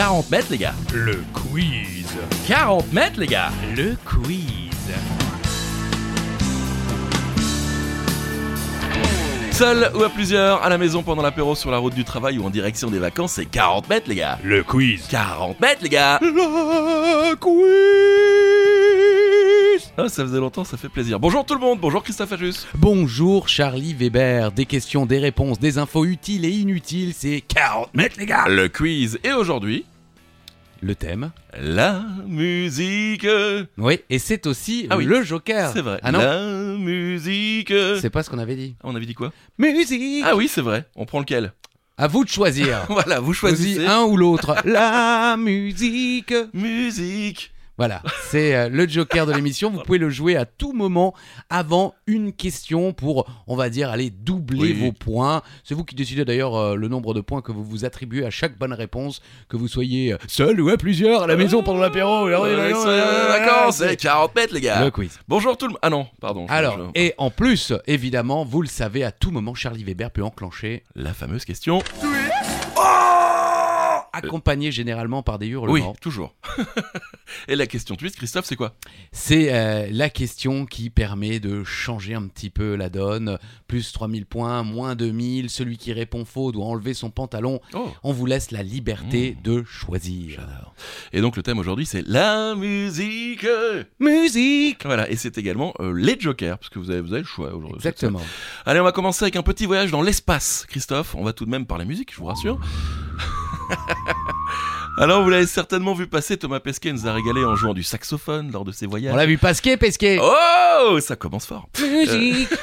40 mètres, les gars. Le quiz. 40 mètres, les gars. Le quiz. Seul ou à plusieurs, à la maison pendant l'apéro, sur la route du travail ou en direction des vacances, c'est 40 mètres, les gars. Le quiz. 40 mètres, les gars. Le quiz. Ah, ça faisait longtemps, ça fait plaisir. Bonjour tout le monde, bonjour Christophe Ajus. Bonjour Charlie Weber, des questions, des réponses, des infos utiles et inutiles, c'est 40 mètres les gars Le quiz. Et aujourd'hui, Le thème la musique. Oui, et c'est aussi Ah oui. le Joker C'est vrai. Ah non La musique. C'est pas ce qu'on avait dit. On avait dit quoi? Musique Ah oui, c'est vrai. On prend lequel? À vous de choisir Voilà, vous choisissez. Choisis un ou l'autre. La musique Musique. Voilà, c'est euh, le Joker de l'émission. Vous pouvez le jouer à tout moment avant une question pour, on va dire, aller doubler Oui. vos points. C'est vous qui décidez d'ailleurs euh, le nombre de points que vous vous attribuez à chaque bonne réponse, que vous soyez euh, seul ou à plusieurs à la maison pendant l'apéro. Ouais, ouais, c'est- D'accord, c'est 40 mètres, les gars. le quiz. Bonjour tout le monde. Ah non, pardon. Alors, je- et en plus, évidemment, vous le savez, à tout moment, Charlie Weber peut enclencher, La fameuse question. Accompagné généralement par des Oui, hurlements. toujours. Et la question twist, Christophe, c'est quoi? C'est euh, la question qui permet de changer un petit peu la donne. Plus 3000 points, moins 2000. Celui qui répond faux doit enlever son pantalon. Oh, On vous laisse la liberté de choisir. Et donc le thème aujourd'hui, c'est la musique. Musique Voilà, et c'est également euh, les jokers, parce que vous avez, vous avez le choix aujourd'hui. Exactement. Allez, on va commencer avec un petit voyage dans l'espace, Christophe. On va tout de même parler musique, je vous rassure. Alors, vous l'avez certainement vu passer, Thomas Pesquet nous a régalé en jouant du saxophone lors de ses On voyages. l'a vu pasquer, pesquer. Oh, ça commence fort. Musique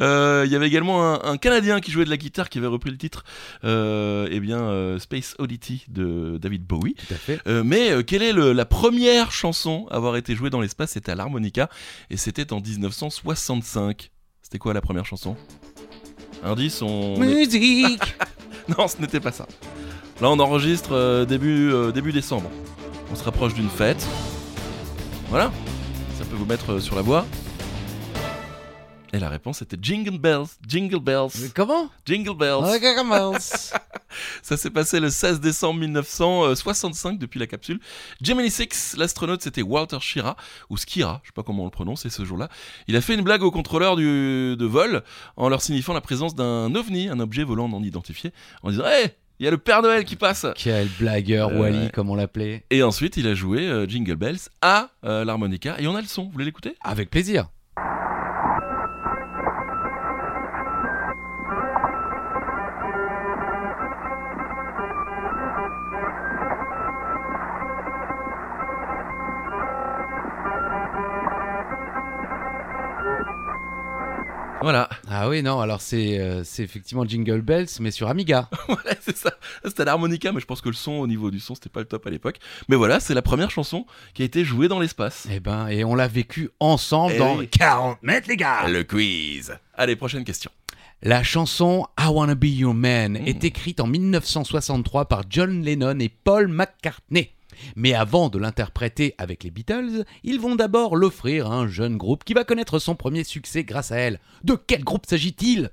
Euh, Il y avait également un, un Canadien qui jouait de la guitare qui avait repris le titre, euh, eh bien, euh, Space Oddity de David Bowie. Tout à fait. Euh, mais euh, quelle est le- la première chanson à avoir été jouée dans l'espace? C'était à l'harmonica et c'était en 1965. C'était quoi la première chanson? Indice, on... Musique Non, ce n'était pas ça. Là, on enregistre euh, début, euh, début décembre. On se rapproche d'une fête. Voilà. Ça peut vous mettre euh, sur la voie. Et la réponse était Jingle Bells, Jingle Bells, Comment? Jingle Bells. Ok, commence. Ça s'est passé le 16 décembre 1965 depuis la capsule. Gemini 6, l'astronaute c'était Walter Schira, ou Skira, je sais pas comment on le prononce, et ce jour-là, il a fait une blague au contrôleur du, de vol en leur signifiant la présence d'un ovni, un objet volant non identifié, en disant Hé, il y a le Père Noël qui passe. Quel blagueur, Euh, Wally, comme on l'appelait. Et ensuite, il a joué euh, Jingle Bells à euh, l'harmonica, et on a le son, vous voulez l'écouter? Avec plaisir. Voilà, Ah oui, non, alors c'est euh, c'est effectivement Jingle Bells, mais sur Amiga. voilà c'est ça. C'était à l'harmonica, mais je pense que le son, au niveau du son, c'était pas le top à l'époque. Mais voilà, c'est la première chanson qui a été jouée dans l'espace. Eh ben, et on l'a vécu ensemble Eh dans oui. 40 mètres, les gars Le quiz Allez, prochaine question. La chanson I Wanna Be Your Man Mm. est écrite en 1963 par John Lennon et Paul McCartney. Mais avant de l'interpréter avec les Beatles, ils vont d'abord l'offrir à un jeune groupe qui va connaître son premier succès grâce à elle. De quel groupe s'agit-il?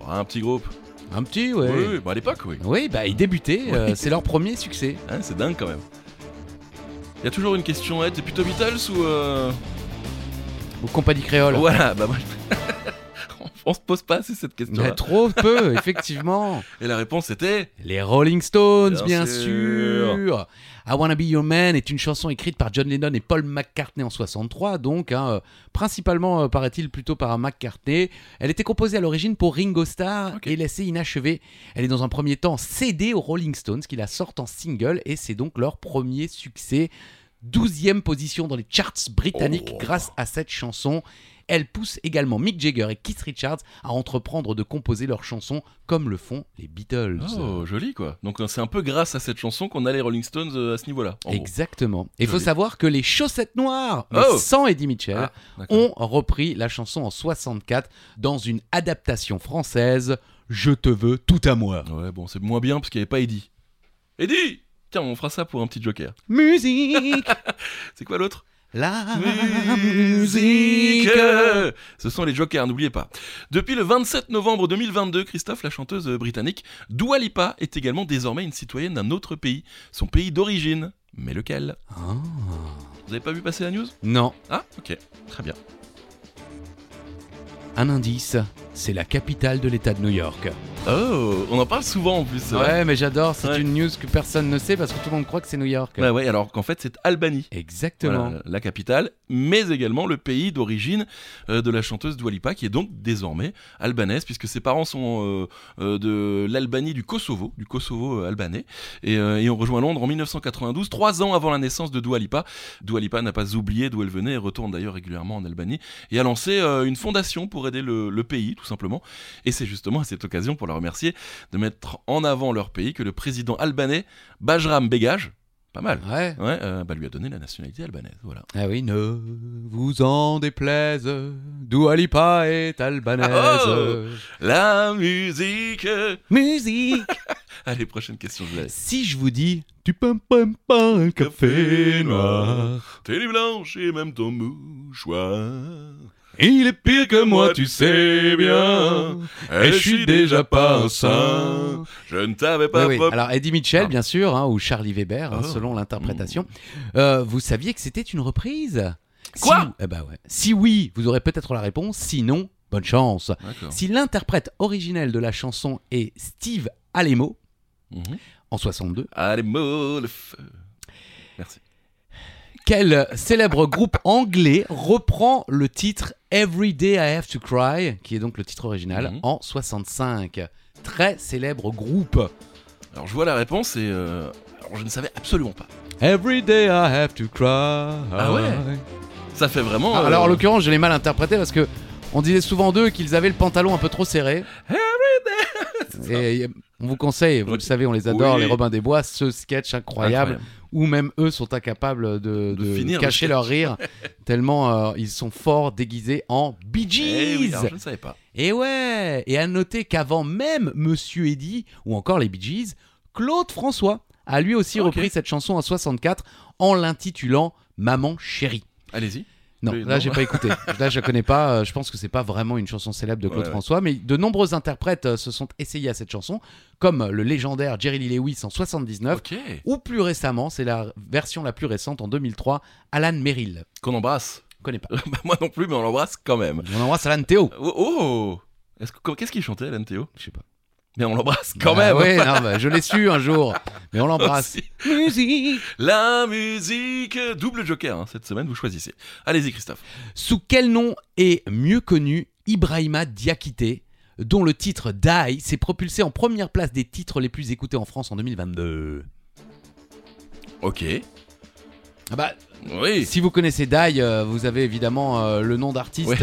Bon, un petit groupe. Un petit, ouais. Oui, oui, bah à l'époque, oui. Oui, bah ils débutaient, euh, c'est leur premier succès. Hein, c'est dingue quand même. Il y a toujours une question, Ed, t'es plutôt Beatles ou... Euh... Ou Compagnie Créole. Voilà, bah moi... on, on se pose pas assez cette question Mais trop peu, effectivement. Et la réponse était... Les Rolling Stones, Bien bien, sûr. sûr. I Wanna Be Your Man est une chanson écrite par John Lennon et Paul McCartney en 63, donc hein, euh, principalement, euh, paraît-il, plutôt par McCartney. Elle était composée à l'origine pour Ringo Starr et laissée inachevée. Elle est dans un premier temps cédée aux Rolling Stones, qui la sortent en single, et c'est donc leur premier succès. 12e position dans les charts britanniques Oh. grâce à cette chanson. Elle pousse également Mick Jagger et Keith Richards à entreprendre de composer leurs chansons comme le font les Beatles. Oh, joli quoi. Donc euh, c'est un peu grâce à cette chanson qu'on a les Rolling Stones euh, à ce niveau-là. Exactement. Et il faut savoir que les Chaussettes Noires, Oh. sans Eddie Mitchell, Ah, ont repris la chanson en 64 dans une adaptation française Je te veux tout à moi. Ouais, bon, c'est moins bien parce qu'il n'y avait pas Eddie. Eddie Tiens, on fera ça pour un petit joker. Musique C'est quoi l'autre? La musique. Ce sont les Jokers, n'oubliez pas. Depuis le 27 novembre 2022, Christophe, la chanteuse britannique Dua Lipa, est également désormais une citoyenne d'un autre pays, son pays d'origine. Mais lequel? Ah. Vous avez pas vu passer la news? Non, Ah, ok, très bien. un indice, c'est la capitale de l'État de New York. Oh, on en parle souvent en plus. Ouais, mais j'adore, c'est Ouais. une news que personne ne sait parce que tout le monde croit que c'est New York. Ouais, ouais, alors qu'en fait c'est Albanie. Exactement. Voilà, la capitale, mais également le pays d'origine euh, de la chanteuse Dua Lipa, qui est donc désormais albanaise, puisque ses parents sont euh, euh, de l'Albanie, du Kosovo, du Kosovo albanais, et, euh, et ont rejoint Londres en 1992, trois ans avant la naissance de Dua Lipa. Dua Lipa n'a pas oublié d'où elle venait et retourne d'ailleurs régulièrement en Albanie, et a lancé euh, une fondation pour aider le, le pays, tout simplement. Et c'est justement à cette occasion, pour la remercier, de mettre en avant leur pays que le président albanais, Bajram Begaj, pas mal, Ouais. Ouais, euh, bah, lui a donné la nationalité albanaise, voilà. Ah oui, ne vous en déplaise, Dua Lipa est albanaise. Oh La musique Musique Allez, prochaine question, je laisse. Si je vous dis, tu peux pas pas un café noir, Télé blanche et même ton mouchoir. Il est pire que moi, tu sais bien, et je suis déjà pas un saint. Je ne t'avais pas Oui, Alors Eddie Mitchell, Ah. bien sûr, hein, ou Charlie Weber, hein, Oh. selon l'interprétation. Euh, vous saviez que c'était une reprise? Quoi? Si, eh ben ouais. Si oui, vous aurez peut-être la réponse. Sinon, bonne chance. Si l'interprète originel de la chanson est Steve Alemo, Mhm. en 62, Allez, mots, le feu. Merci. Quel célèbre groupe anglais reprend le titre Every Day I Have to Cry, qui est donc le titre original, Mhm. en 65 Très célèbre groupe. Alors, je vois la réponse et euh, alors, je ne savais absolument pas. Every day I have to cry. Ah ouais Ça fait vraiment. Ah, euh, Alors en l'occurrence, je l'ai mal interprété parce que on disait souvent d'eux qu'ils avaient le pantalon un peu trop serré. Et euh, on vous conseille, vous le savez, on les adore, Oui. les Robins des Bois, ce sketch incroyable, incroyable. où même eux sont incapables de, De de finir le cacher leur rire, tellement euh, ils sont forts déguisés en Bee Eh oui, Gees. alors, je ne savais pas. Et ouais, et à noter qu'avant même Monsieur Eddy ou encore les Bee Gees, Claude François a lui aussi Ok. repris cette chanson en 64 en l'intitulant Maman chérie. Allez-y. Non, Oui, là j'ai pas écouté. Là je connais pas. euh, Je pense que c'est pas vraiment une chanson célèbre de Claude Ouais. François, mais de nombreux interprètes euh, se sont essayés à cette chanson, comme le légendaire Jerry Lee Lewis en 79, Ok. ou plus récemment, c'est la version la plus récente en 2003, Alan Merrill. Qu'on embrasse. Connais pas. Bah, moi non plus, mais on l'embrasse quand même. On embrasse Alan Théo. Oh, oh Est-ce que- Qu'est-ce qu'il chantait, Alan Théo Je sais pas. Mais on l'embrasse quand Bah même. Non, bah, je l'ai su un jour, mais on l'embrasse. Musique. La musique, double joker hein, cette semaine, vous choisissez. Allez-y Christophe. Sous quel nom est mieux connu Ibrahima Diakité, dont le titre Die s'est propulsé en première place des titres les plus écoutés en France en 2022 Ok. Ah bah, Oui, Si vous connaissez Die, euh, vous avez évidemment euh, le nom d'artiste Ouais.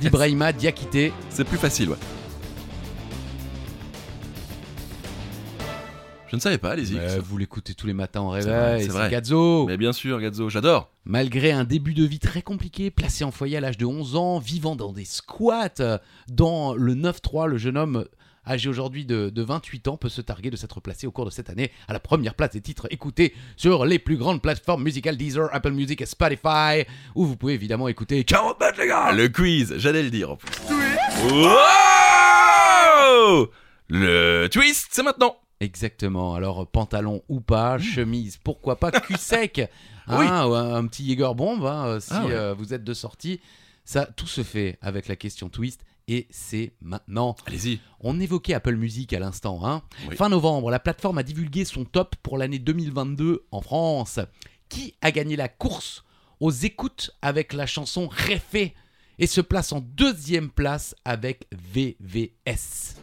d'Ibrahima Diakité. c'est plus facile, ouais. Je ne savais pas. Euh, Christophe. vous l'écoutez tous les matins en réveil, c'est. Gazzo. Mais bien sûr, Gazzo, j'adore. Malgré un début de vie très compliqué, placé en foyer à l'âge de 11 ans, vivant dans des squats, dans le 9-3, le jeune homme âgé aujourd'hui de, de 28 ans peut se targuer de s'être placé au cours de cette année à la première place des titres écoutés sur les plus grandes plateformes musicales Deezer, Apple Music et Spotify, où vous pouvez évidemment écouter 40 mètres les gars Le quiz, j'allais le dire en plus. Wow Le twist, c'est maintenant. Exactement. Alors, pantalon ou pas, chemise, pourquoi pas, cul sec, hein, Oui. un, un petit Jäger bomb, hein, euh, si Ah ouais. euh, vous êtes de sortie. Ça, tout se fait avec la question twist. Et c'est maintenant. Allez-y. On évoquait Apple Music à l'instant. Hein. Oui. Fin novembre, la plateforme a divulgué son top pour l'année 2022 en France. Qui a gagné la course aux écoutes avec la chanson Réfé et se place en deuxième place avec VVS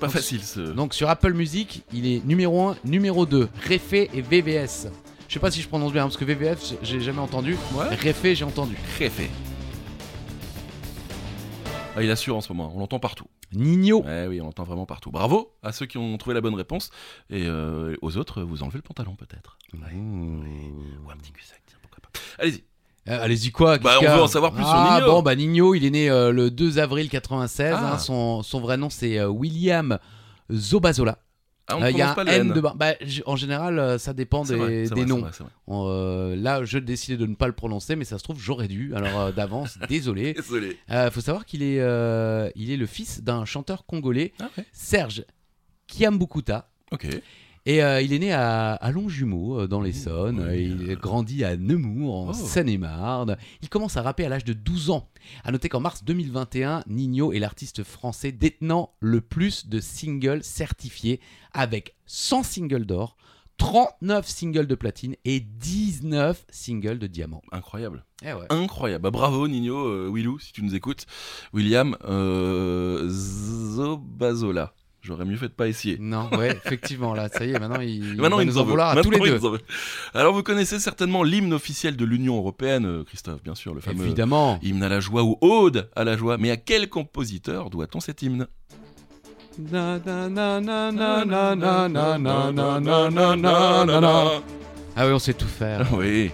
Pas facile ce. donc sur Apple Music, il est numéro 1, numéro 2, Réfé et VVS. Je sais pas si je prononce bien, parce que VVS, j'ai jamais entendu. Ouais. Réfé, j'ai entendu. Réfé. Ah, il assure en ce moment, on l'entend partout. Nino. Ouais, oui, on l'entend vraiment partout. Bravo à ceux qui ont trouvé la bonne réponse. Et euh, aux autres, vous enlevez le pantalon peut-être. Ouais. Ou un petit cul sec, tiens, pourquoi pas. Allez-y. Euh, Allez-y quoi Bah, on veut en savoir plus sur ah, Nino. bon, bah Nino, il est né euh, le 2 avril 96. Ah. hein, son, son vrai nom, c'est euh, William Zobazola. Ah, on Euh, Il y a prononce pas un le N N. de bas. Bah, j- en général, euh, ça dépend C'est des, vrai, c'est des vrai, noms. c'est vrai, c'est vrai. Euh, là, je décidais de ne pas le prononcer, mais ça se trouve, j'aurais dû. Alors, euh, d'avance, désolé. Désolé. Il faut savoir qu'il est, euh, il est le fils d'un chanteur congolais, Ah ouais. Serge Kiambukuta. Ok. Et euh, il est né à, à Longjumeau, euh, dans l'Essonne. Euh, Il a grandi à Nemours, en Oh. Seine-et-Marne. Il commence à rapper à l'âge de 12 ans. À noter qu'en mars 2021, Nino est l'artiste français détenant le plus de singles certifiés, avec 100 singles d'or, 39 singles de platine et 19 singles de diamant. Incroyable. Eh ouais. Incroyable. Bah, bravo Nino, euh, Willou, si tu nous écoutes. William Zobazola. J'aurais mieux fait de pas essayer. Non, ouais, effectivement, là, ça y est, maintenant il, maintenant, il nous en, tous les deux. Alors, vous connaissez certainement l'hymne officiel de l'Union Européenne, Christophe, bien sûr, le fameux Évidemment. hymne à la joie ou ode à la joie. Mais à quel compositeur doit-on cet hymne Ah oui, on sait tout faire. oui,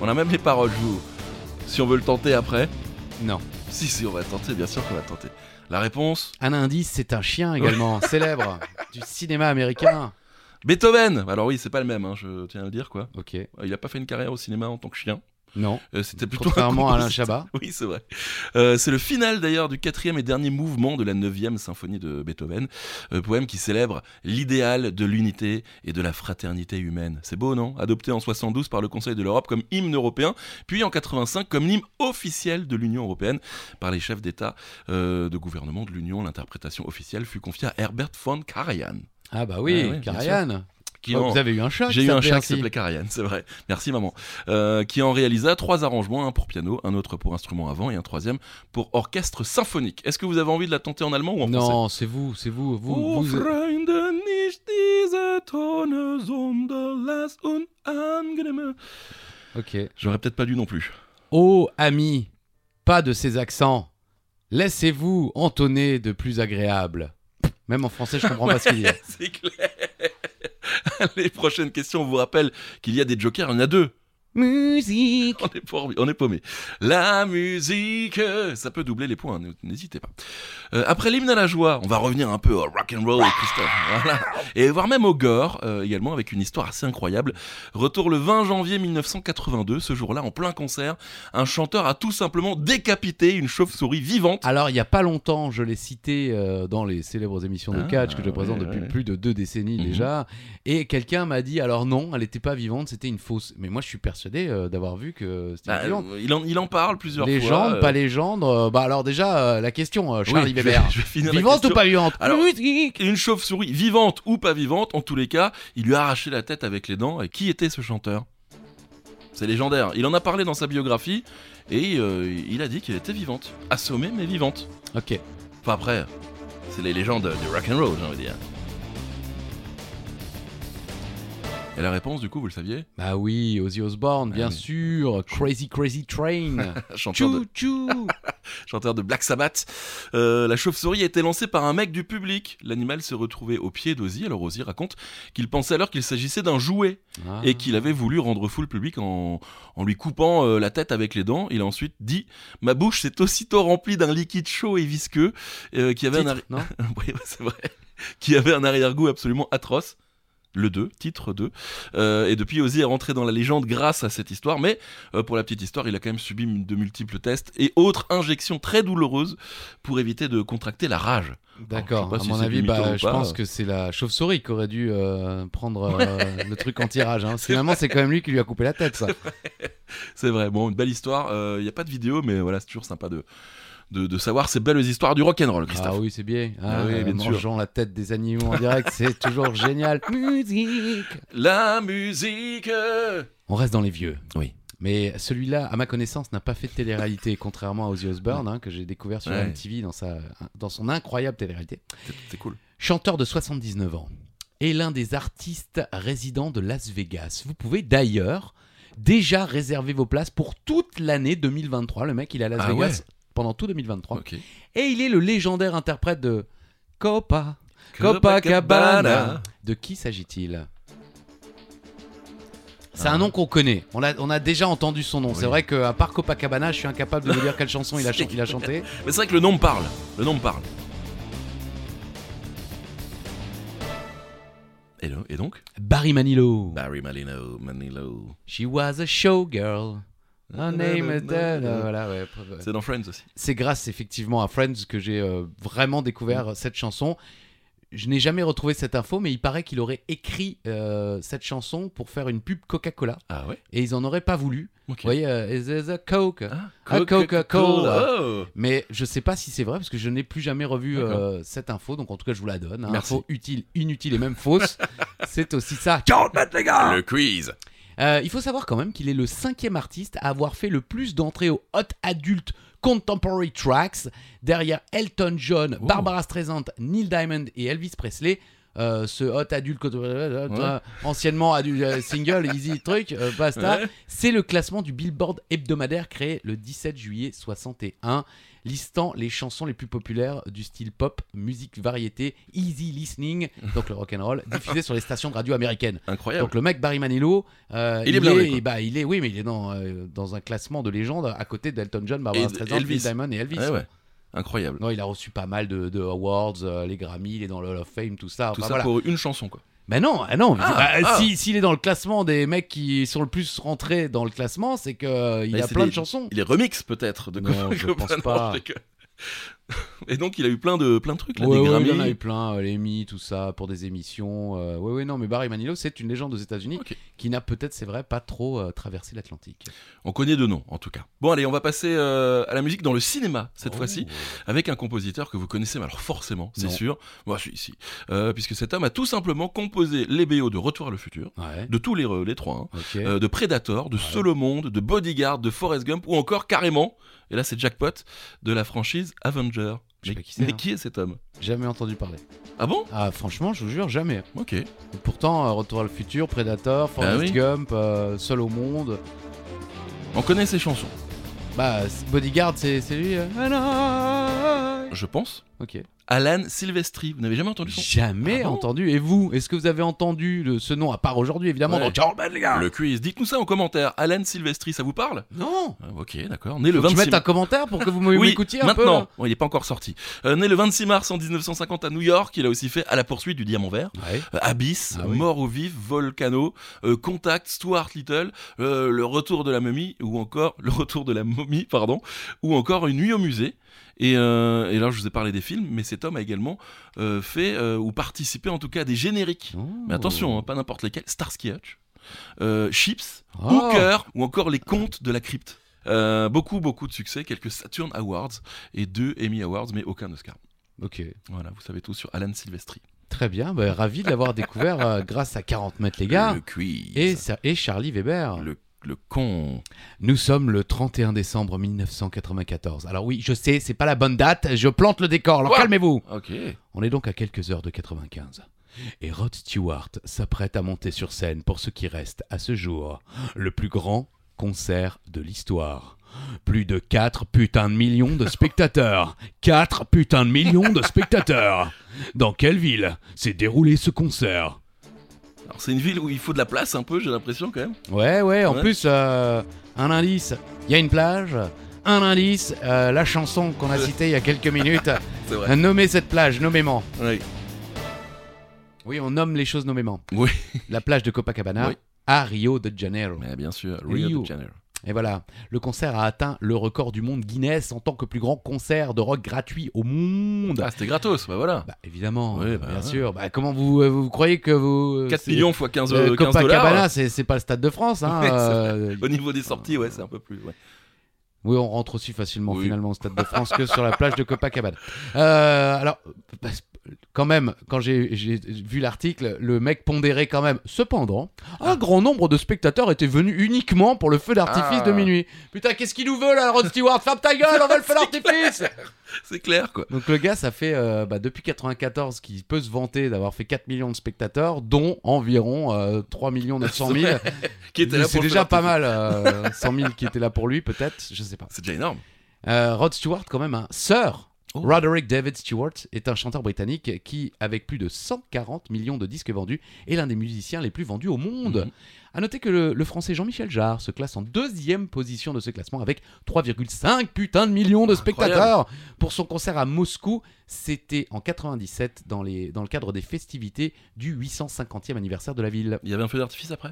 on a même les paroles, je vous. Si on veut le tenter après. Non. Si, si, on va tenter, bien sûr qu'on va tenter. La réponse Un indice, c'est un chien également, célèbre, du cinéma américain. Beethoven Alors oui, c'est pas le même, hein, je tiens à le dire, quoi. Ok. Il a pas fait une carrière au cinéma en tant que chien. Non. Euh, C'était plutôt. Contrairement à Alain. Chabat. Oui, c'est vrai. Euh, c'est le final d'ailleurs du quatrième et dernier mouvement de la neuvième symphonie de Beethoven, euh, poème qui célèbre l'idéal de l'unité et de la fraternité humaine. C'est beau, non? Adopté en 72 par le Conseil de l'Europe comme hymne européen, puis en 85 comme hymne officiel de l'Union européenne par les chefs d'État de gouvernement de l'Union. L'interprétation officielle fut confiée à Herbert von Karajan. Ah bah oui, Ah Karajan. Qui Oh, en- Vous avez eu un chat J'ai eu un chat qui s'appelait Karajan, c'est vrai. Merci maman. Euh, qui en réalisa trois arrangements, un pour piano, un autre pour instrument avant et un troisième pour orchestre symphonique. Est-ce que vous avez envie de la tenter en allemand ou en français? Non, c'est vous, c'est vous. vous, Oh, vous- Freunde, nicht diese Tonne, sondern lass uns angenehme. Ok. J'aurais peut-être pas dû non plus. Oh, ami, pas de ces accents. Laissez-vous entonner de plus agréable. Même en français, je comprends pas ce qu'il dit. C'est clair. Les prochaines questions, on vous rappelle qu'il y a des jokers, il y en a deux. Musique. On est, pas- on est paumé. La musique, ça peut doubler les points, n'hésitez pas. Euh, après l'hymne à la joie, on va revenir un peu au rock and roll, Christophe. Voilà. Et voire même au gore, euh, également avec une histoire assez incroyable. Retour le 20 janvier 1982, ce jour-là, en plein concert, un chanteur a tout simplement décapité une chauve-souris vivante. Alors, il y a pas longtemps, je l'ai cité euh, dans les célèbres émissions de Ah, catch que je présente depuis ouais. plus de deux décennies Mhm. déjà. Et quelqu'un m'a dit alors non, elle n'était pas vivante, c'était une fausse. Mais moi, je suis persuadé euh, d'avoir vu que c'était Bah, euh, il, en, il en parle plusieurs Légende, fois. euh, pas légende. euh, bah alors déjà, euh, la question, euh, oui, Charlie je vais- Weber. je vais finir la Vivante ou question. pas vivante? Alors- Une chauve-souris, vivante ou pas vivante, en tous les cas, il lui a arraché la tête avec les dents. Et qui était ce chanteur? C'est légendaire. Il en a parlé dans sa biographie et euh, il a dit qu'elle était vivante. Assommée mais vivante. Ok. Enfin après, c'est les légendes du rock and roll, j'ai envie de dire. Et la réponse, du coup, vous le saviez Bah oui, Ozzy Osbourne, bien Ah oui. sûr. Crazy Crazy Train. chanteur de, chou chanteur de Black Sabbath. Euh, la chauve-souris a été lancée par un mec du public. L'animal s'est retrouvé au pied d'Ozzy. Alors Ozzy raconte qu'il pensait alors qu'il s'agissait d'un jouet. Ah. et qu'il avait voulu rendre fou le public en, en lui coupant euh, la tête avec les dents. Il a ensuite dit Ma bouche s'est aussitôt remplie d'un liquide chaud et visqueux euh, qui, avait un Titre, arri- non Oui, ouais, c'est vrai. qui avait un arrière-goût absolument atroce. Le 2, titre 2. Euh, et depuis, Ozzy est rentré dans la légende grâce à cette histoire. Mais euh, pour la petite histoire, il a quand même subi de multiples tests et autres injections très douloureuses pour éviter de contracter la rage. D'accord. À si mon avis, bah, je pense que c'est la chauve-souris qui aurait dû euh, prendre le truc anti-rage. Hein. Finalement, c'est quand même lui qui lui a coupé la tête, ça. C'est vrai, bon, une belle histoire. Il n'y a pas de vidéo, mais voilà, c'est toujours sympa de, de, de savoir ces belles histoires du rock'n'roll, Christophe. Ah oui, c'est bien. Ah Ah, oui, euh, bien sûr. mangeant la tête des animaux en direct, c'est toujours génial. Musique. La musique On reste dans les vieux. Oui. Mais celui-là, à ma connaissance, n'a pas fait de télé-réalité, contrairement à Ozzy Osbourne, hein, que j'ai découvert sur Ouais. MTV dans, sa, dans son incroyable télé-réalité. C'est- C'est cool. Chanteur de 79 ans et l'un des artistes résidents de Las Vegas. Vous pouvez d'ailleurs déjà réserver vos places pour toute l'année 2023. Le mec, il est à Las Ah Vegas ouais pendant tout 2023. Ok. Et il est le légendaire interprète de Copa, Copacabana. De qui s'agit-il? C'est un nom qu'on connaît. On a, on a déjà entendu son nom. C'est vrai qu'à part Copacabana, je suis incapable de vous dire quelle chanson il a, chan- il a chanté. Mais c'est vrai que le nom me parle. Le nom me parle. Barry Manilow. Barry Manilow, Manilow. She was a showgirl. Her name that. Euh, Voilà, ouais. C'est dans Friends aussi. C'est grâce effectivement à Friends que j'ai euh, vraiment découvert euh, cette chanson. Je n'ai jamais retrouvé cette info, mais il paraît qu'il aurait écrit euh, cette chanson pour faire une pub Coca-Cola Ah ouais? Et ils en auraient pas voulu. Ok. Vous voyez, euh, Is this a Coke Ah, A Coca-Cola. Oh. Mais je sais pas si c'est vrai parce que je n'ai plus jamais revu euh, cette info, donc en tout cas je vous la donne. hein. Merci. Info utile, inutile et même fausse. c'est aussi ça. 40 mètres les gars Le quiz. Euh, il faut savoir quand même qu'il est le cinquième artiste à avoir fait le plus d'entrées au Hot Adult Contemporary Tracks, derrière Elton John, Oh. Barbara Streisand, Neil Diamond et Elvis Presley. Euh, ce Hot Adult Contemporary, euh, Ouais. anciennement adult, euh, single, easy truc, euh, basta. Ouais. C'est le classement du Billboard hebdomadaire créé le 17 juillet 61, listant les chansons les plus populaires du style pop, musique variété, easy listening, donc le rock'n'roll, diffusé sur les stations de radio américaines. Incroyable. Donc le mec Barry Manilow, euh, Il est blindé, bah, il est, oui, mais il est dans, euh, dans un classement de légende à côté d'Elton John, Barbara Streisand, Elvis. Diamond et Elvis. Ouais, ouais. Incroyable. Non, il a reçu pas mal de, de awards, euh, les Grammy, il est dans le Hall of Fame, tout ça. Tout Enfin, ça voilà. pour une chanson, quoi. Ben non, ah non. Ah, bah, ah. si- S'il est dans le classement des mecs qui sont le plus rentrés dans le classement, c'est que euh, Mais a plein des- de chansons. Il est remix, peut-être, de Non, je pense non, je. Et donc, il a eu plein de, plein de trucs, là, Ouais, des ouais, il en a eu plein, euh, les Emmy, tout ça, pour des émissions. euh, ouais, ouais, non, mais Barry Manilow, c'est une légende aux États-Unis qui n'a peut-être, c'est vrai, pas trop euh, traversé l'Atlantique. On connaît deux noms, en tout cas. Bon, allez, on va passer euh, à la musique dans le cinéma, cette Oh. fois-ci, avec un compositeur que vous connaissez, mais alors forcément, c'est sûr. Moi, je suis ici. Euh, puisque cet homme a tout simplement composé les BO de Retour à le futur, Ouais, de tous les, les trois, hein. de Predator, de Ouais. Solo Monde, de Bodyguard, de Forrest Gump, ou encore carrément, et là c'est jackpot, de la franchise Avenger. Je sais Mais, pas qui c'est, mais hein. qui est cet homme Jamais entendu parler. Ah bon? Ah, franchement, je vous jure, jamais. Ok. Et pourtant, euh, Retour à le futur, Predator, Forrest Bah oui. Gump, euh, Seul au monde. On connaît ses chansons, Bah, Bodyguard, c'est c'est lui. euh, I- je pense. Ok. Alan Silvestri, vous n'avez jamais entendu son Jamais Ah bon entendu. Et vous, est-ce que vous avez entendu le- ce nom, à part aujourd'hui, évidemment, Ouais. dans les gars Le quiz. Dites-nous ça en commentaire. Alan Silvestri, ça vous parle Non Ah, Ok, d'accord. Né le Faut que je 26 mette un commentaire pour que vous Oui, m'écoutiez un peu maintenant. il n'est pas encore sorti. Euh, né le 26 mars en 1950 à New York, il a aussi fait À la poursuite du diamant vert. Ouais. Euh, Abyss, Ah oui. Mort au vif, Volcano, euh, Contact, Stuart Little, Le Retour de la momie, ou encore Le Retour de la momie, pardon, ou encore Une nuit au musée. Et, euh, et là, je vous ai parlé des films, mais cet homme a également euh, fait euh, ou participé en tout cas à des génériques. Oh. Mais attention, hein, pas n'importe lesquels. Starsky Hutch, Chips, Oh. Hooker, ou encore Les Contes de la Crypte. Beaucoup, beaucoup de succès, quelques Saturn Awards et deux Emmy Awards, mais aucun Oscar. Ok. Voilà, vous savez tout sur Alan Silvestri. Très bien. Bah, ravi de l'avoir découvert euh, grâce à 40 mètres, les gars. Le quiz. Et Charlie Weber. le, le con. Nous sommes le 31 décembre 1994. Alors oui, je sais, c'est pas la bonne date, je plante le décor, alors calmez-vous. Ok. On est donc à quelques heures de 95. Et Rod Stewart s'apprête à monter sur scène pour ce qui reste à ce jour le plus grand concert de l'histoire. Plus de 4 putains de millions de spectateurs. 4 putains de millions de spectateurs. Dans quelle ville s'est déroulé ce concert? Alors c'est une ville où il faut de la place un peu, j'ai l'impression quand même. Ouais, ouais, en Ouais. plus, euh, un indice, il y a une plage. Un indice, euh, la chanson qu'on a citée il y a quelques minutes. C'est vrai. Nommez cette plage, nommément. Ouais. Oui, on nomme les choses nommément. Oui. La plage de Copacabana Oui. à Rio de Janeiro. Mais bien sûr, Rio, Rio. de Janeiro. Et voilà, le concert a atteint le record du monde Guinness en tant que plus grand concert de rock gratuit au monde. Ah, c'était gratos, bah voilà. Bah évidemment, Oui, euh, bah, bien ouais. sûr. Bah, comment vous, euh, vous croyez que vous... 4 c'est- millions fois 15, euh, 15 Copacabana, dollars. c'est c'est pas le stade de France. Hein, Ouais, euh, Au niveau des sorties, ouais, c'est un peu plus. ouais. Oui, on rentre aussi facilement Oui. finalement au Stade de France que sur la plage de Copacabana. Euh, alors, quand même, quand j'ai vu l'article, le mec pondérait quand même. Cependant, un grand nombre de spectateurs étaient venus uniquement pour le feu d'artifice Ah. de minuit. Putain, qu'est-ce qu'il nous veut là, Rod Stewart? Ferme ta gueule, on veut le feu d'artifice C'est clair, quoi. Donc le gars, ça fait euh, bah, depuis 94 qu'il peut se vanter d'avoir fait 4 millions de spectateurs, dont environ euh, 3 millions 900 000. Qui était là C'est déjà pas mal, euh, 100 000 qui étaient là pour lui peut-être, je sais pas. C'est déjà énorme. Euh, Rod Stewart, quand même, un Sir Oh. Roderick David Stewart est un chanteur britannique qui, avec plus de 140 millions de disques vendus, est l'un des musiciens les plus vendus au monde. Mhm. À noter que le, le français Jean-Michel Jarre se classe en deuxième position de ce classement avec 3,5 putain de millions de spectateurs pour son concert à Moscou. C'était en 97 dans, les, dans le cadre des festivités du 850e anniversaire de la ville. Il y avait un feu d'artifice après?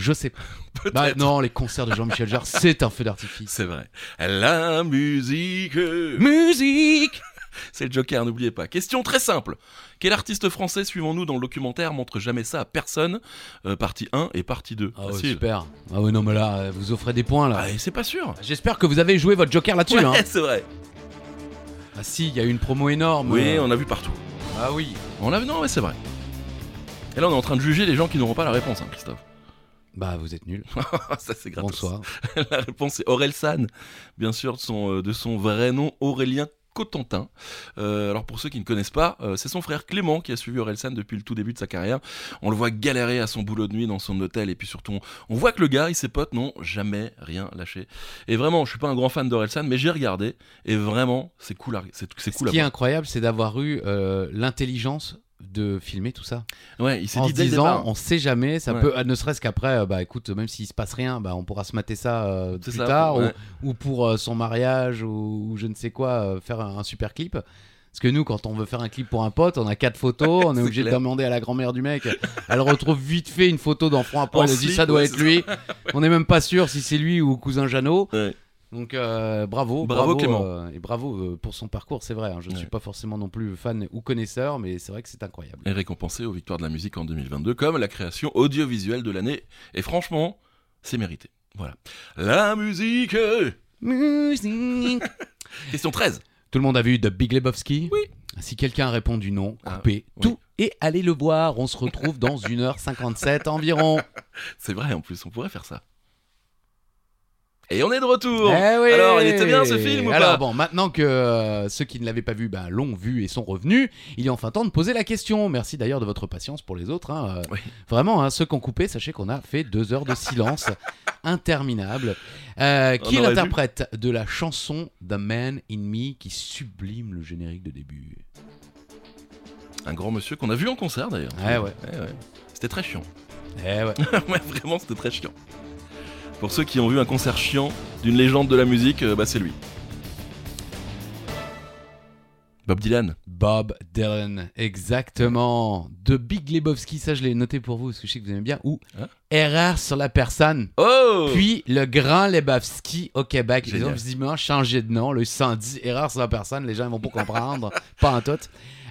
Je sais pas. Peut-être. Bah non, les concerts de Jean-Michel Jarre, c'est un feu d'artifice. C'est vrai. La musique. Musique C'est le Joker, n'oubliez pas. Question très simple. Quel artiste français, suivons-nous dans le documentaire, montre jamais ça à personne? Euh, Partie 1 et partie 2. Ah ouais, super. Ah ouais, non, mais là, euh, vous offrez des points là. Ah, c'est pas sûr. J'espère que vous avez joué votre joker là-dessus. Ouais, hein. c'est vrai. Ah si, il y a eu une promo énorme. Oui, Euh, on a vu partout. Ah oui. On a vu, non, ouais, c'est vrai. Et là, on est en train de juger les gens qui n'auront pas la réponse, hein, Christophe. Bah, vous êtes nuls. ça, c'est gratos. Bonsoir. La réponse c'est Aurel San, bien sûr, de son, euh, de son vrai nom, Aurélien Cotentin. Euh, alors pour ceux qui ne connaissent pas, euh, c'est son frère Clément qui a suivi Aurel San depuis le tout début de sa carrière. On le voit galérer à son boulot de nuit dans son hôtel et puis surtout on, on voit que le gars et ses potes n'ont jamais rien lâché. Et vraiment, je suis pas un grand fan d'Aurel San, mais j'ai regardé et vraiment c'est cool, c'est, Ce à qui est incroyable, c'est d'avoir eu euh, l'intelligence de filmer tout ça. Ouais, il s'est En dit se disant, départ. on sait jamais, ça Ouais. peut, ne serait-ce qu'après, euh, bah écoute, même s'il se passe rien, bah on pourra se mater ça euh, plus ça, tard, ouais. ou, ou pour euh, son mariage, ou, ou je ne sais quoi, euh, faire un, un super clip. Parce que nous, quand on veut faire un clip pour un pote, on a quatre photos, on est obligé de clair. demander à la grand-mère du mec. Elle retrouve vite fait une photo d'enfant à poil, elle dit ça doit être lui. On n'est même pas sûr si c'est lui ou cousin Jeannot. Ouais. Donc euh, bravo, Bravo, Clément. euh, et bravo euh, pour son parcours, c'est vrai. hein, je ne Ouais. suis pas forcément non plus fan ou connaisseur, mais c'est vrai que c'est incroyable. est récompensé aux Victoires de la musique en 2022 comme la création audiovisuelle de l'année. Et franchement, c'est mérité. Voilà. La musique Musique. Question 13. Tout le monde a vu The Big Lebowski Oui. Si quelqu'un a répondu non, Ah, coupez oui. tout et allez le voir. On se retrouve dans 1h57 environ. C'est vrai en plus, on pourrait faire ça. Et on est de retour Eh oui Alors, il était bien, ce film, ou Alors pas bon, maintenant que euh, ceux qui ne l'avaient pas vu ben, l'ont vu et sont revenus, il est enfin temps de poser la question. Merci d'ailleurs de votre patience pour les autres. hein. Euh, Oui. Vraiment, hein, ceux qui ont coupé, sachez qu'on a fait deux heures de silence interminable. Euh, qui est l'interprète de la chanson The Man in Me qui sublime le générique de début? Un grand monsieur qu'on a vu en concert d'ailleurs. Ouais, ouais. ouais. C'était très chiant. Eh ouais. ouais, vraiment, c'était très chiant. Pour ceux qui ont vu un concert chiant d'une légende de la musique, euh, bah c'est lui. Bob Dylan. Bob Dylan, exactement. De Big Lebowski, ça je l'ai noté pour vous parce que je sais que vous aimez bien. Ou Hein Erreur sur la personne. Oh Puis le grand Lebowski au Québec. Ils Génial. ont visiblement changé de nom. Le 110 Erreur sur la personne. Les gens ils vont pas comprendre. pas un tot.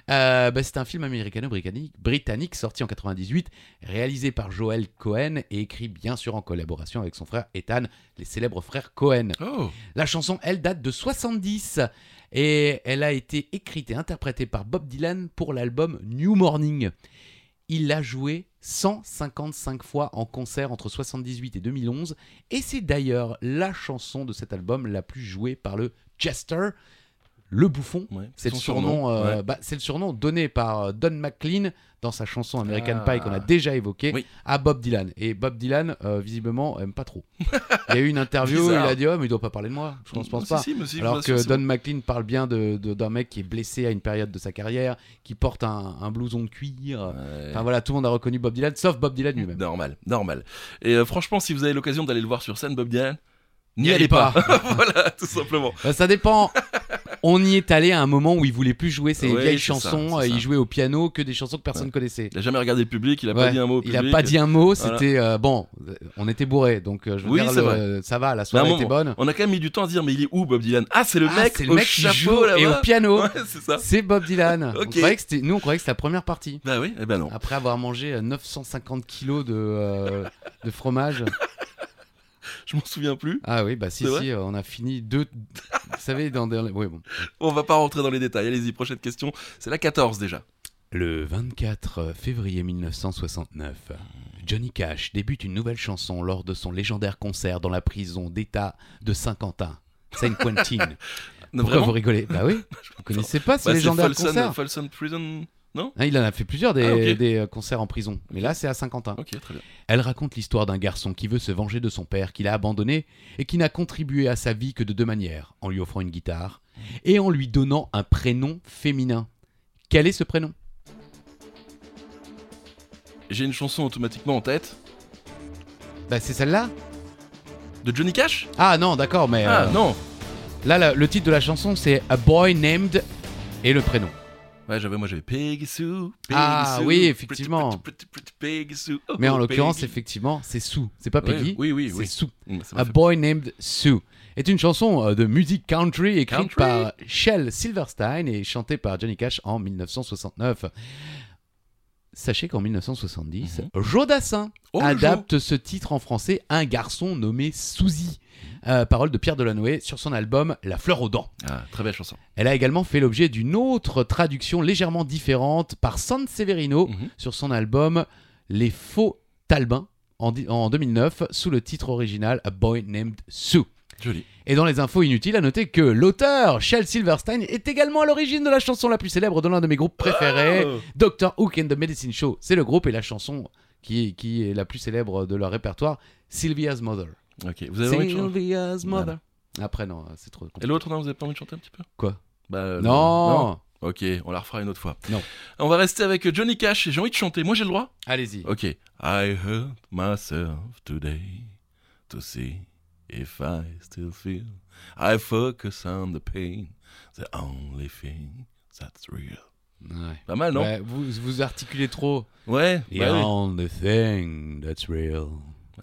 Euh, bah, c'est un film américano-britannique britannique sorti en 98, réalisé par Joel Cohen et écrit bien sûr en collaboration avec son frère Ethan, les célèbres frères Cohen. Oh La chanson, elle, date de 70 et elle a été écrite et interprétée par Bob Dylan pour l'album New Morning. Il l'a jouée 155 fois en concert entre 78 et 2011 et c'est d'ailleurs la chanson de cet album la plus jouée par le Jester, le bouffon. ouais. C'est le son surnom, euh, ouais. bah, c'est le surnom donné par euh, Don McLean dans sa chanson American Ah. Pie qu'on a déjà évoquée Oui. à Bob Dylan. Et Bob Dylan, euh, visiblement, aime pas trop. Il y a eu une interview, il a dit oh mais il doit pas parler de moi. Je pense, je pense Si, pas. si, si, Alors assure, que Don. McLean parle bien de- de- d'un mec qui est blessé à une période de sa carrière, qui porte un, un blouson de cuir. Ouais. Enfin voilà, tout le monde a reconnu Bob Dylan, sauf Bob Dylan lui-même. Normal, normal. Et euh, franchement, si vous avez l'occasion d'aller le voir sur scène, Bob Dylan, n'y allez allez pas. voilà, tout simplement. Euh, ça dépend. On y est allé à un moment où il voulait plus jouer ses Oui, vieilles chansons, euh, ça. il jouait au piano que des chansons que personne Ouais. connaissait. Il a jamais regardé le public, il a Ouais, pas dit un mot au Il a pas dit un mot, Voilà. c'était euh, bon. On était bourré, donc euh, je veux Oui, dire, le- ça va, la soirée était bonne. On a quand même mis du temps à se dire, mais il est où Bob Dylan? Ah, c'est le Ah, mec le au mec qui joue et au piano. Ouais, c'est Bob Dylan. On Ok. croyait que c'était- nous, on croyait que c'était la première partie. Bah oui, eh ben non. Après avoir mangé euh, 950 kilos de, euh, de fromage. Je m'en souviens plus. Ah oui, bah si, si, on a fini deux. Vous savez, dans des. Oui, bon. On va pas rentrer dans les détails. Allez-y, prochaine question. C'est la 14 déjà. Le 24 février 1969, Johnny Cash débute une nouvelle chanson lors de son légendaire concert dans la prison d'État de Saint-Quentin. Saint-Quentin. Pourquoi vraiment vous rigolez? Bah oui, vous connaissez pas ce Bah, c'est légendaire Folsom, concert? Folsom Prison. Non Hein, Il en a fait plusieurs des, Ah, des, euh, concerts en prison. Mais là, c'est à Saint-Quentin. Ok, très bien. Elle raconte l'histoire d'un garçon qui veut se venger de son père qu'il a abandonné et qui n'a contribué à sa vie que de deux manières, en lui offrant une guitare et en lui donnant un prénom féminin. Quel est ce prénom? J'ai une chanson automatiquement en tête Bah c'est celle-là? De Johnny Cash? Ah non, d'accord, mais Ah euh, non. là le titre de la chanson c'est A Boy Named et le prénom. Ouais, j'avais moi j'avais Peggy Sue. Ah, oui, effectivement. Oh, Mais en l'occurrence, effectivement, c'est Sue. C'est pas Peggy, Oui, oui, c'est oui. Sue. Mm, A Boy Named Sue est une chanson euh, de musique country écrite Country? par Shel Silverstein et chantée par Johnny Cash en 1969. Sachez qu'en 1970, Joe Dassin Mhm. Oh, adapte ce titre en français Un garçon nommé Souzy. Euh, parole de Pierre Delanoë sur son album La fleur aux dents. Ah, très belle chanson. Elle a également fait l'objet d'une autre traduction légèrement différente par San Severino Mhm. sur son album Les Faux Talbins en, en 2009 sous le titre original A Boy Named Sue. Joli. Et dans les infos inutiles, à noter que l'auteur, Shel Silverstein, est également à l'origine de la chanson la plus célèbre de l'un de mes groupes préférés, Oh. Doctor Hook and the Medicine Show. C'est le groupe et la chanson qui est, qui est la plus célèbre de leur répertoire, Sylvia's Mother. Ok, vous avez envie de chanter Sylvia's Mother. Après, non, c'est trop Et compliqué. l'autre, non, vous avez pas envie de chanter un petit peu? Quoi? Bah, euh, Non, Ok, on la refera une autre fois. Non. On va rester avec Johnny Cash et j'ai envie de chanter. Moi, j'ai le droit? Allez-y. Ok. I hurt myself today to see if I still feel. I focus on the pain, the only thing that's real. Ouais. Pas mal, non? Ouais, vous, vous articulez trop. Ouais. The bah oui. only thing that's real.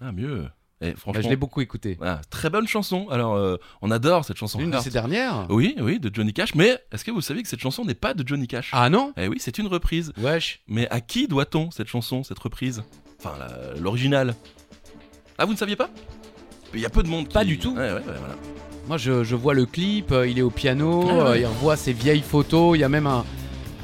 Ah, mieux. Eh, Bah, franchement. je l'ai beaucoup écouté. ah, très bonne chanson. Alors, euh, on adore cette chanson. Une de ces dernières Oui, oui, de Johnny Cash. Mais est-ce que vous savez que cette chanson n'est pas de Johnny Cash? Ah non? Eh oui, c'est une reprise. Wesh. Mais à qui doit-on cette chanson, cette reprise? Enfin, l'original. Ah, vous ne saviez pas? Il y a peu de monde qui... Pas du tout. Ouais, ouais, ouais, voilà. Moi, je, je vois le clip, euh, il est au piano, Ah euh, il revoit ses vieilles photos, il y a même un,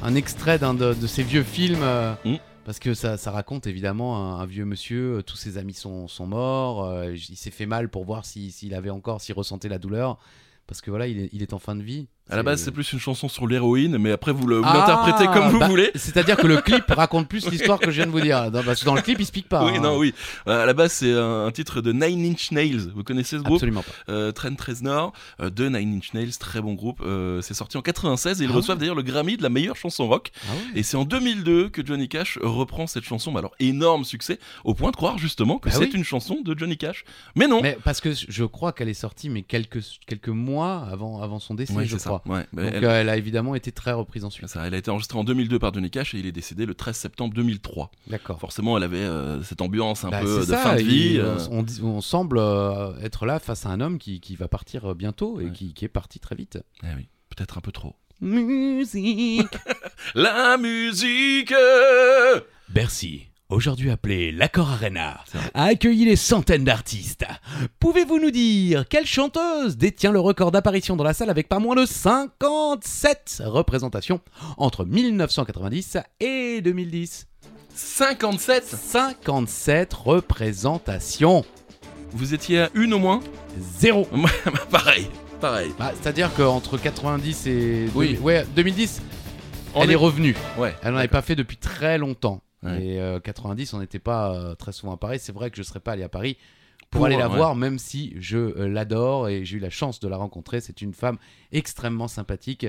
un extrait d'un de, de ses vieux films. euh, Mm. Parce que ça, ça raconte évidemment un, un vieux monsieur, tous ses amis sont, sont morts, il s'est fait mal pour voir si- s'il avait encore, s'il ressentait la douleur. Parce que voilà, il est, il est en fin de vie. À la base, c'est plus une chanson sur l'héroïne, mais après, vous Ah, l'interprétez comme vous bah, voulez. C'est-à-dire que le clip raconte plus l'histoire que je viens de vous dire. Non, parce que dans le clip, il se pique pas. oui, hein. non, oui. Euh, à la base, c'est un, titre de Nine Inch Nails. Vous connaissez ce groupe Absolument pas. euh, Trent Reznor euh, de Nine Inch Nails, très bon groupe. Euh, c'est sorti en 96 et ils Ah reçoivent d'ailleurs le Grammy de la meilleure chanson rock. Ah ouais. Et c'est en 2002 que Johnny Cash reprend cette chanson. Mais alors, énorme succès, au point de croire justement que Bah c'est oui. une chanson de Johnny Cash. Mais non Mais parce que je crois qu'elle est sortie, mais quelques, quelques mois avant, avant son décès, je c'est crois. ça. Ouais, mais Donc elle, euh, elle a évidemment été très reprise ensuite. ça, elle a été enregistrée en 2002 par Johnny Cash et il est décédé le 13 septembre 2003. D'accord. Forcément, elle avait euh, cette ambiance un Bah, peu de ça, fin de vie. euh, on, on dit- on semble être là face à un homme qui, qui va partir bientôt et Ouais. qui, qui est parti très vite. eh oui, peut-être un peu trop. Musique. La musique Bercy, aujourd'hui appelé l'Accor Arena, a accueilli des centaines d'artistes. Pouvez-vous nous dire quelle chanteuse détient le record d'apparition dans la salle avec pas moins de 57 représentations entre 1990 et 2010 57 57 représentations. Vous étiez à une au moins? Zéro. Pareil, pareil. Bah, C'est-à-dire qu'entre 90 et Oui. ouais, 2010, On elle est... est- revenue. Ouais. Elle n'en avait pas fait depuis très longtemps. Ouais. Et euh, 90, on n'était pas euh, très souvent à Paris. C'est vrai que je ne serais pas allé à Paris pour, Pour, aller la ouais. voir, même si je euh, l'adore et j'ai eu la chance de la rencontrer. C'est une femme extrêmement sympathique.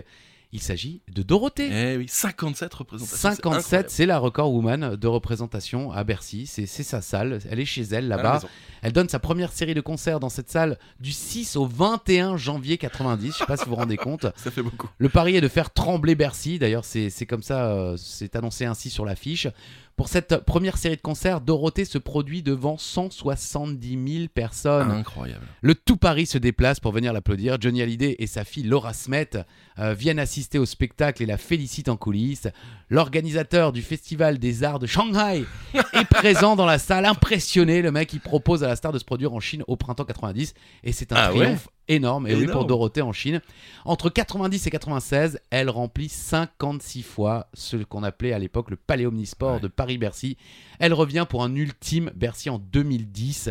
Il s'agit de Dorothée. Eh oui, 57 représentations. c'est 57, incroyable. c'est la record woman de représentation à Bercy. C'est sa salle. Elle est chez elle là-bas. Elle donne sa première série de concerts dans cette salle du 6 au 21 janvier 90. Je sais pas si vous vous rendez compte. Ça fait beaucoup. Le pari est de faire trembler Bercy. D'ailleurs, c'est c'est comme ça, euh, c'est annoncé ainsi sur l'affiche. Pour cette première série de concerts, Dorothée se produit devant 170 000 personnes. Incroyable. Le tout Paris se déplace pour venir l'applaudir. Johnny Hallyday et sa fille Laura Smet euh, viennent assister au spectacle et la félicitent en coulisses. L'organisateur du Festival des Arts de Shanghai est présent dans la salle, impressionné. Le mec, il propose à la star de se produire en Chine au printemps 90 et c'est un Ah ouais triomphe énorme. Et oui, pour. Dorothée en Chine. Entre 90 et 96, elle remplit 56 fois ce qu'on appelait à l'époque le Palais Omnisport Ouais. de Paris-Bercy. Elle revient pour un ultime Bercy en 2010.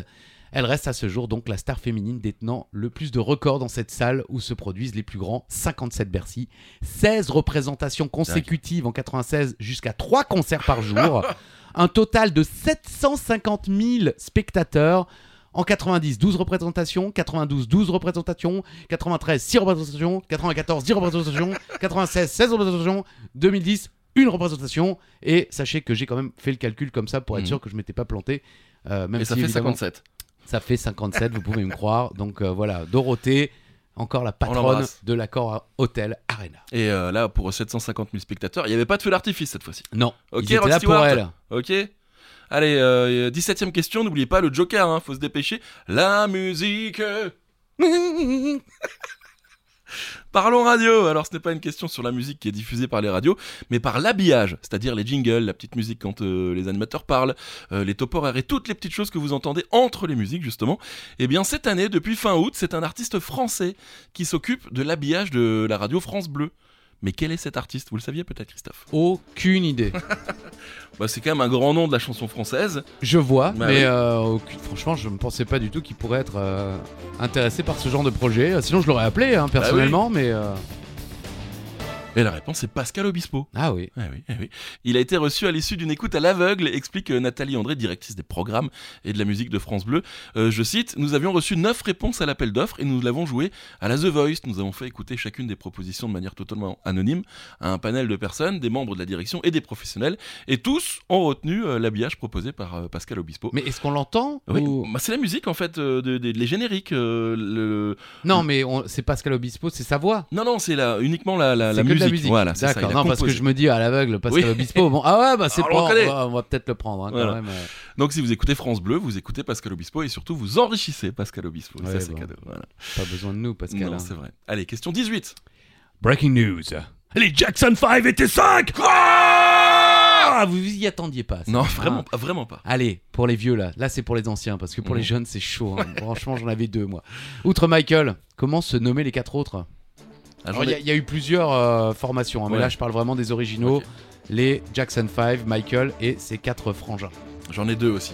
Elle reste à ce jour donc la star féminine détenant le plus de records dans cette salle où se produisent les plus grands 57 Bercy, 16 représentations consécutives en 96 jusqu'à 3 concerts par jour, un total de 750 000 spectateurs. En 90, 12 représentations, 92, 12 représentations, 93, 6 représentations, 94, 10 représentations, 96, 16 représentations, 2010, une représentation. Et sachez que j'ai quand même fait le calcul comme ça pour être Mhm. sûr que je m'étais pas planté. euh, même Et ça si, fait évidemment, 57. ça fait 57, vous pouvez me croire. Donc euh, voilà, Dorothée, encore la patronne de l'accord Hotel Arena. Et euh, là, pour 750 000 spectateurs, il n'y avait pas de feu d'artifice cette fois-ci. Non, Ok, ils étaient là pour elle. Ok Allez, euh, 17ème question, n'oubliez pas le Joker, hein, faut se dépêcher. La musique Parlons radio. Alors, ce n'est pas une question sur la musique qui est diffusée par les radios, mais par l'habillage, c'est-à-dire les jingles, la petite musique quand euh, les animateurs parlent, euh, les top horaires et toutes les petites choses que vous entendez entre les musiques, justement. Eh bien, cette année, depuis fin août, c'est un artiste français qui s'occupe de l'habillage de la radio France Bleu. Mais quel est cet artiste? Vous le saviez peut-être, Christophe? Aucune idée. bah, C'est quand même un grand nom de la chanson française. Je vois, Bah mais oui. euh, aucune- franchement, je ne pensais pas du tout qu'il pourrait être euh, intéressé par ce genre de projet. Sinon, je l'aurais appelé hein, personnellement, mais. euh, Et la réponse est Pascal Obispo. Ah oui. Eh oui, eh oui. Il a été reçu à l'issue d'une écoute à l'aveugle, explique euh, Nathalie André, directrice des programmes et de la musique de France Bleu. Euh, je cite Nous avions reçu neuf réponses à l'appel d'offres et nous l'avons joué à la The Voice. Nous avons fait écouter chacune des propositions de manière totalement anonyme à un panel de personnes, des membres de la direction et des professionnels. Et tous ont retenu euh, l'habillage proposé par euh, Pascal Obispo. Mais est-ce qu'on l'entend Oui, ou- bah, c'est la musique en fait, euh, de- de- les génériques. euh, le... Non, mais on- c'est Pascal Obispo, c'est sa voix. Non, non, c'est la, uniquement la, la, la que de musique. Voilà, c'est. D'accord. Non, parce que je me dis à l'aveugle, Pascal Oui. Obispo. Bon, ah ouais, bah c'est Ah, on pas. le reconnaît. On va, peut-être le prendre hein, quand même. euh. Donc si vous écoutez France Bleu, vous écoutez Pascal Obispo et surtout vous enrichissez Pascal Obispo. Ouais, ça c'est bon. cadeau. Voilà. Pas besoin de nous, Pascal. non, hein. c'est vrai. Allez, question 18. Breaking news. Les Jackson 5 étaient 5 Ah, vous y attendiez pas. ça. Non, vraiment, pas- vraiment pas. Allez, pour les vieux là, là c'est pour les anciens parce que pour Mhm. les jeunes c'est chaud. hein. Franchement, j'en avais deux moi. Outre Michael, comment se nommer les quatre autres? Ah, Il y, a- il y a eu plusieurs euh, formations, hein, mais là je parle vraiment des originaux. Les Jackson 5, Michael et ses quatre frangins. J'en ai deux aussi.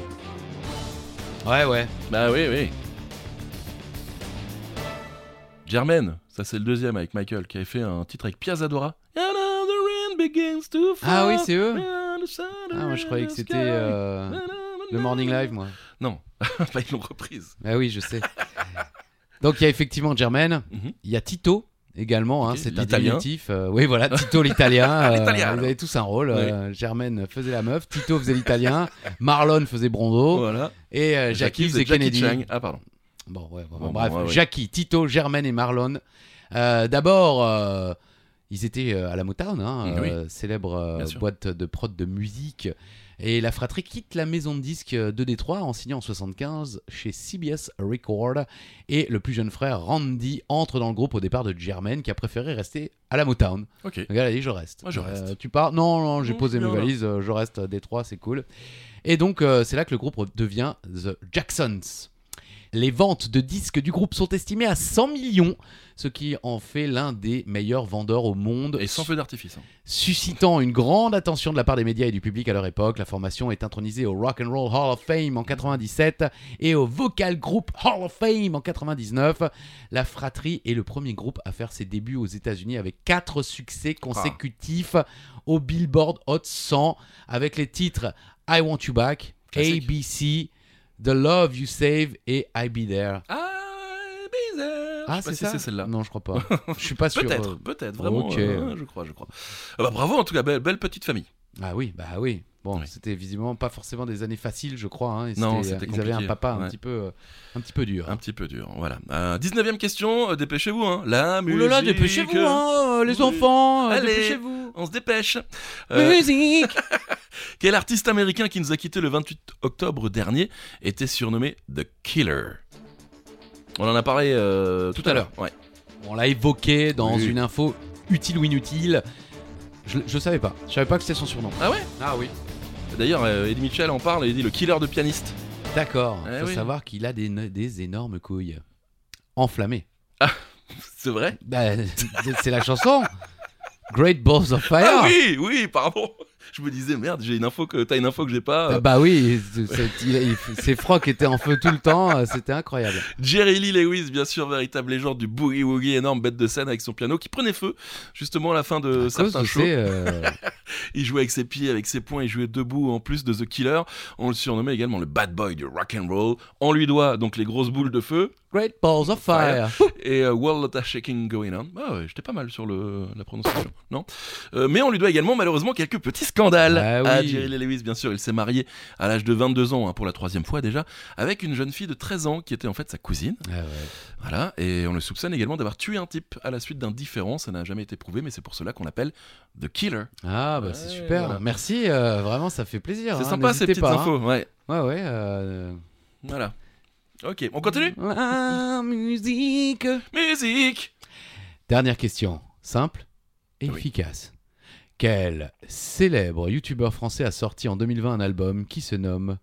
Ouais, ouais. Bah oui, oui. Germaine, ça c'est le deuxième avec Michael qui avait fait un titre avec Pia Zadora. And now the rain begins to fall Ah oui, c'est eux Ah, moi je croyais que c'était euh, le Morning Live, moi. Non, bah, ils l'ont reprise. Ah oui, je sais. Donc il y a effectivement Germaine, Mhm. il y a Tito également, hein, c'est un diminutif. euh, oui, voilà, Tito l'italien. euh, ils avaient tous un rôle. euh, Germaine faisait la meuf, Tito faisait l'italien, Marlon faisait Brondo Voilà. et euh, Jackie faisait Jackie Kennedy. Ah pardon. Bon, ouais, bon, Bon, bref, bon, ouais, ouais. Jackie, Tito, Germaine et Marlon. D'abord, ils étaient à la Motown, hein, Oui. célèbre boîte de prod de musique. Et la fratrie quitte la maison de disques de Détroit en signant en 75 chez CBS Record. Et le plus jeune frère, Randy, entre dans le groupe au départ de Germaine, qui a préféré rester à la Motown. Ok. Le gars a dit je reste. Moi, je reste. tu pars? Non, non, j'ai Non, posé mes valises, euh, je reste à Détroit, c'est cool. Et donc euh, c'est là que le groupe devient The Jacksons. Les ventes de disques du groupe sont estimées à 100 millions, ce qui en fait l'un des meilleurs vendeurs au monde, Et sans feu d'artifice. hein. suscitant une grande attention de la part des médias et du public à leur époque. La formation est intronisée au Rock and Roll Hall of Fame en 97 et au Vocal Group Hall of Fame en 99. La fratrie est le premier groupe à faire ses débuts aux États-Unis avec quatre succès consécutifs au Billboard Hot 100 avec les titres I Want You Back, Classique. ABC, The Love You Save et I Be There. Ah. Ah, c'est si ça c'est celle-là. Non, je crois pas. Je suis pas sûr. Peut-être, peut-être, vraiment. ok. euh, je crois, je crois. Ah bah, bravo, en tout cas, belle, belle petite famille. Ah oui, bah oui. Bon, Oui. c'était visiblement pas forcément des années faciles, je crois. hein, Non, c'était- c'était Ils avaient un papa un petit peu, euh, un petit peu dur. Un petit peu dur, voilà. Euh, 19ème question, euh, dépêchez-vous, hein. La musique. là, dépêchez-vous, hein, euh, les Oui. enfants, euh, Allez. dépêchez-vous. On se dépêche. Euh, Musique. quel artiste américain qui nous a quitté le 28 octobre dernier était surnommé The Killer? On en a parlé euh, tout, Tout à l'heure. Ouais. On l'a évoqué dans Oui. une info utile ou inutile. Je, je savais pas. Je savais pas que c'était son surnom. Ah ouais Ah oui. D'ailleurs, euh, Eddie Mitchell en parle et il dit le killer de pianiste. D'accord. Eh Faut oui. savoir qu'il a des, des énormes couilles enflammées. C'est vrai Bah, c'est c'est la chanson. Great Balls of Fire. Ah oui, oui, pardon. Je me disais, merde, j'ai une info que t'as une info que j'ai pas. Ah bah oui, c'est- frocs étaient en feu tout le temps, euh, c'était incroyable. Jerry Lee Lewis, bien sûr, véritable légende du boogie woogie, énorme bête de scène avec son piano qui prenait feu, justement à la fin de À certains shows. euh, Il jouait avec ses pieds, avec ses poings, il jouait debout en plus de The Killer. On le surnommait également le bad boy du rock and roll. On lui doit donc les grosses boules de feu Great Balls of Fire. et euh, World Lot of Shaking Going On. Ah ouais, j'étais pas mal sur le, la prononciation, non? Euh, Mais on lui doit également malheureusement quelques petits scandales. Ah à oui. Jerry Lee Lewis, bien sûr, il s'est marié à l'âge de 22 ans, hein, pour la troisième fois déjà, avec une jeune fille de 13 ans qui était en fait sa cousine. Ah ouais. Voilà, et on le soupçonne également d'avoir tué un type à la suite d'un différend. Ça n'a jamais été prouvé, mais c'est pour cela qu'on l'appelle The Killer. Ah bah c'est super. voilà. Merci, euh, vraiment ça fait plaisir. C'est hein, sympa ces petites pas, hein. infos, ouais. Ouais ouais. euh, Voilà. Ok, on continue La musique. Musique Dernière question, simple et Oui. efficace. Quel célèbre youtubeur français a sorti en 2020 un album qui se nomme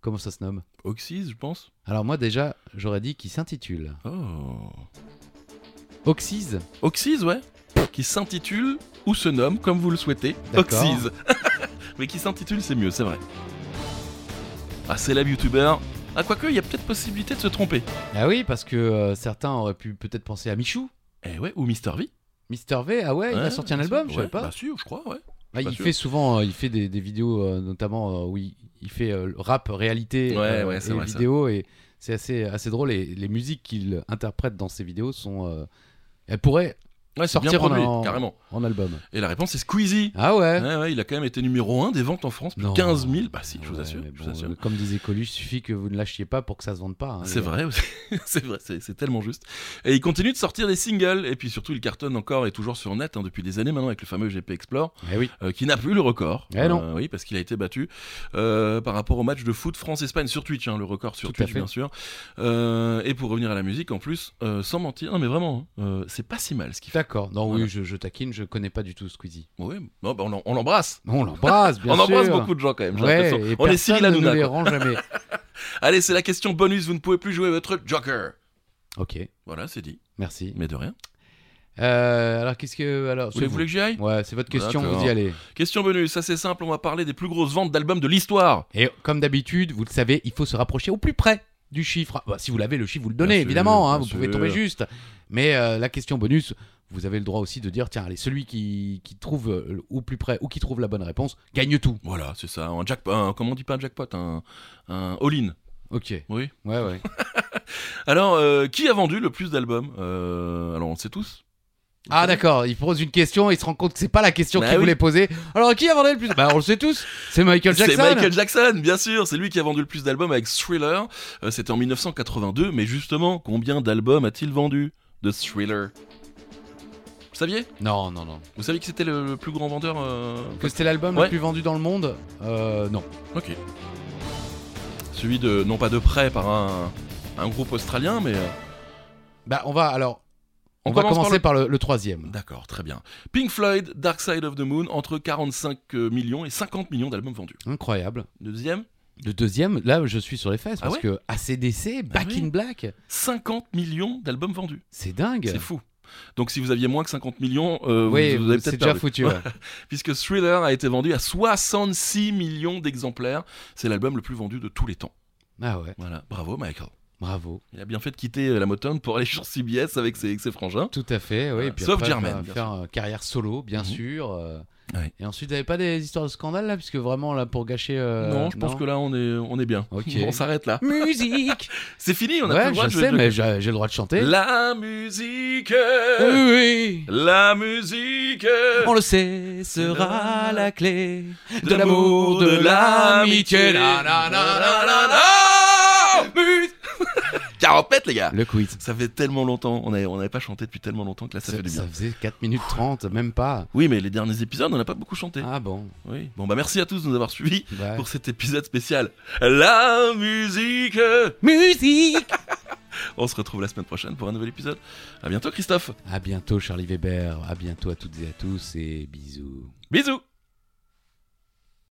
Comment ça se nomme? Oxys, je pense. Alors moi déjà, j'aurais dit qu'il s'intitule Oh. Oxys. Oxys, ouais. Qui s'intitule ou se nomme, comme vous le souhaitez, D'accord. Oxys. Mais qui s'intitule, c'est mieux, c'est vrai. Ah, célèbre youtubeur. Ah, quoique, il y a peut-être possibilité de se tromper. Ah oui, parce que euh, certains auraient pu peut-être penser à Michou. Eh ouais, ou Mister V. Mister V, ah ouais, il a Ouais, sorti un bien album, je savais Ouais, pas. Bah si, je crois, ouais. Ah, pas il sûr. fait souvent, euh, il fait des, des vidéos, euh, notamment euh, où il, il fait euh, rap réalité Ouais, euh, ouais, c'est et vrai, ça. vidéo, et c'est assez, assez drôle. Et les musiques qu'il interprète dans ses vidéos sont, euh, elles pourraient Ouais, Sortir en- en- carrément. en album. Et la réponse, c'est Squeezie. Ah ouais. Ouais, ouais, il a quand même été numéro 1 des ventes en France, plus de Non. 15 000. Bah si, je vous assure. mais je bon, vous assure. euh, comme disait Coluche, il suffit que vous ne lâchiez pas pour que ça se vende pas. hein, C'est vrai, aussi. c'est vrai, c'est tellement juste. Et il continue de sortir des singles, et puis surtout il cartonne encore et toujours sur net hein, depuis des années maintenant avec le fameux GP Explore, Eh oui. euh, qui n'a plus le record. Eh non. Euh, oui, parce qu'il a été battu euh, par rapport au match de foot France-Espagne sur Twitch, hein, le record sur Tout Twitch bien sûr. Et pour revenir à la musique, en plus, sans mentir, non mais vraiment, c'est pas si mal ce qu'il fait. D'accord. Non, Voilà. oui, je, je taquine, je connais pas du tout Squeezie. Oui, non, bah, on l'em- on l'embrasse. On l'embrasse, bien On sûr. embrasse beaucoup de gens quand même. Ouais, et on est Cyril ne Hanouna. quoi. rend jamais. Allez, c'est la question bonus. Vous ne pouvez plus jouer votre Joker. ok, Voilà, c'est dit. merci. Mais de rien. Euh, alors, qu'est-ce que. Alors, Vous c'est voulez que j'y aille? Ouais, c'est votre question, vous y allez. Question bonus, ça c'est simple, on va parler des plus grosses ventes d'albums de l'histoire. Et comme d'habitude, vous le savez, il faut se rapprocher au plus près du chiffre. Ah, bah, si vous l'avez, le chiffre, vous le donnez, Bien sûr, évidemment. hein, vous pouvez tomber juste. Mais euh, la question bonus, vous avez le droit aussi de dire tiens, allez, celui qui, qui trouve euh, au plus près ou qui trouve la bonne réponse gagne tout. Voilà, c'est ça, un jackpot, un- comment on dit pas un jackpot, un, un all-in. Ok. Oui. Ouais, ouais. Alors, euh, qui a vendu le plus d'albums Euh, Alors, on le sait tous. Ah d'accord, il pose une question, il se rend compte que c'est pas la question Bah qu'il oui. voulait poser. Alors qui a vendu le plus Bah on le sait tous, c'est Michael Jackson. C'est Michael Jackson, bien sûr, c'est lui qui a vendu le plus d'albums avec Thriller. Euh, C'était en 1982, mais justement, combien d'albums a-t-il vendu de Thriller? Saviez? Non, non, non. Vous saviez que c'était le, le plus grand vendeur euh, Que c'était l'album Ouais. le plus vendu dans le monde? Euh, non. Ok. Celui de, non pas de près par un, un groupe australien, mais... euh, Bah on va alors, on, On va par commencer le- par le, le troisième. D'accord, très bien. Pink Floyd, Dark Side of the Moon, entre 45 millions et 50 millions d'albums vendus. Incroyable. Deuxième, Le deuxième, là je suis sur les fesses Ah parce ouais que ACDC, Back oui. in Black, 50 millions d'albums vendus. c'est dingue. C'est fou. Donc si vous aviez moins que 50 millions, euh, vous- Oui, vous, avez c'est peut-être déjà perdu. foutu. ouais. Puisque Thriller a été vendu à 66 millions d'exemplaires. C'est l'album le plus vendu de tous les temps. ah ouais, Voilà, bravo Michael. Bravo. Il a bien fait de quitter euh, la Motown pour aller sur CBS avec ses, avec ses frangins. Tout à fait, oui. Et puis Sauf après, Jermaine, faire- Faire euh, carrière solo, bien Mhm. sûr. euh. Ouais. Et ensuite, vous n'avez pas des histoires de scandale là Puisque vraiment, là, pour gâcher. euh, non, je pense que là on est, on est bien. Ok. On s'arrête là. Musique C'est fini, on a plus Ouais, le droit je de sais, de- mais j'ai le droit de chanter. La musique Oui, oui. La musique On le sait, sera la clé de, l'amour, de l'amitié. Na, na, na, na, na, na. Caropette les gars Le quiz. Ça fait tellement longtemps, on n'avait on avait pas chanté depuis tellement longtemps que là ça Ça, fait du bien. ça faisait 4 minutes 30, même pas. Oui, mais les derniers épisodes, on n'a pas beaucoup chanté. Ah bon Oui. Bon, bah merci à tous de nous avoir suivis pour cet épisode spécial. La musique Musique On se retrouve la semaine prochaine pour un nouvel épisode. À bientôt, Christophe. À bientôt, Charlie Weber. À bientôt à toutes et à tous et bisous. Bisous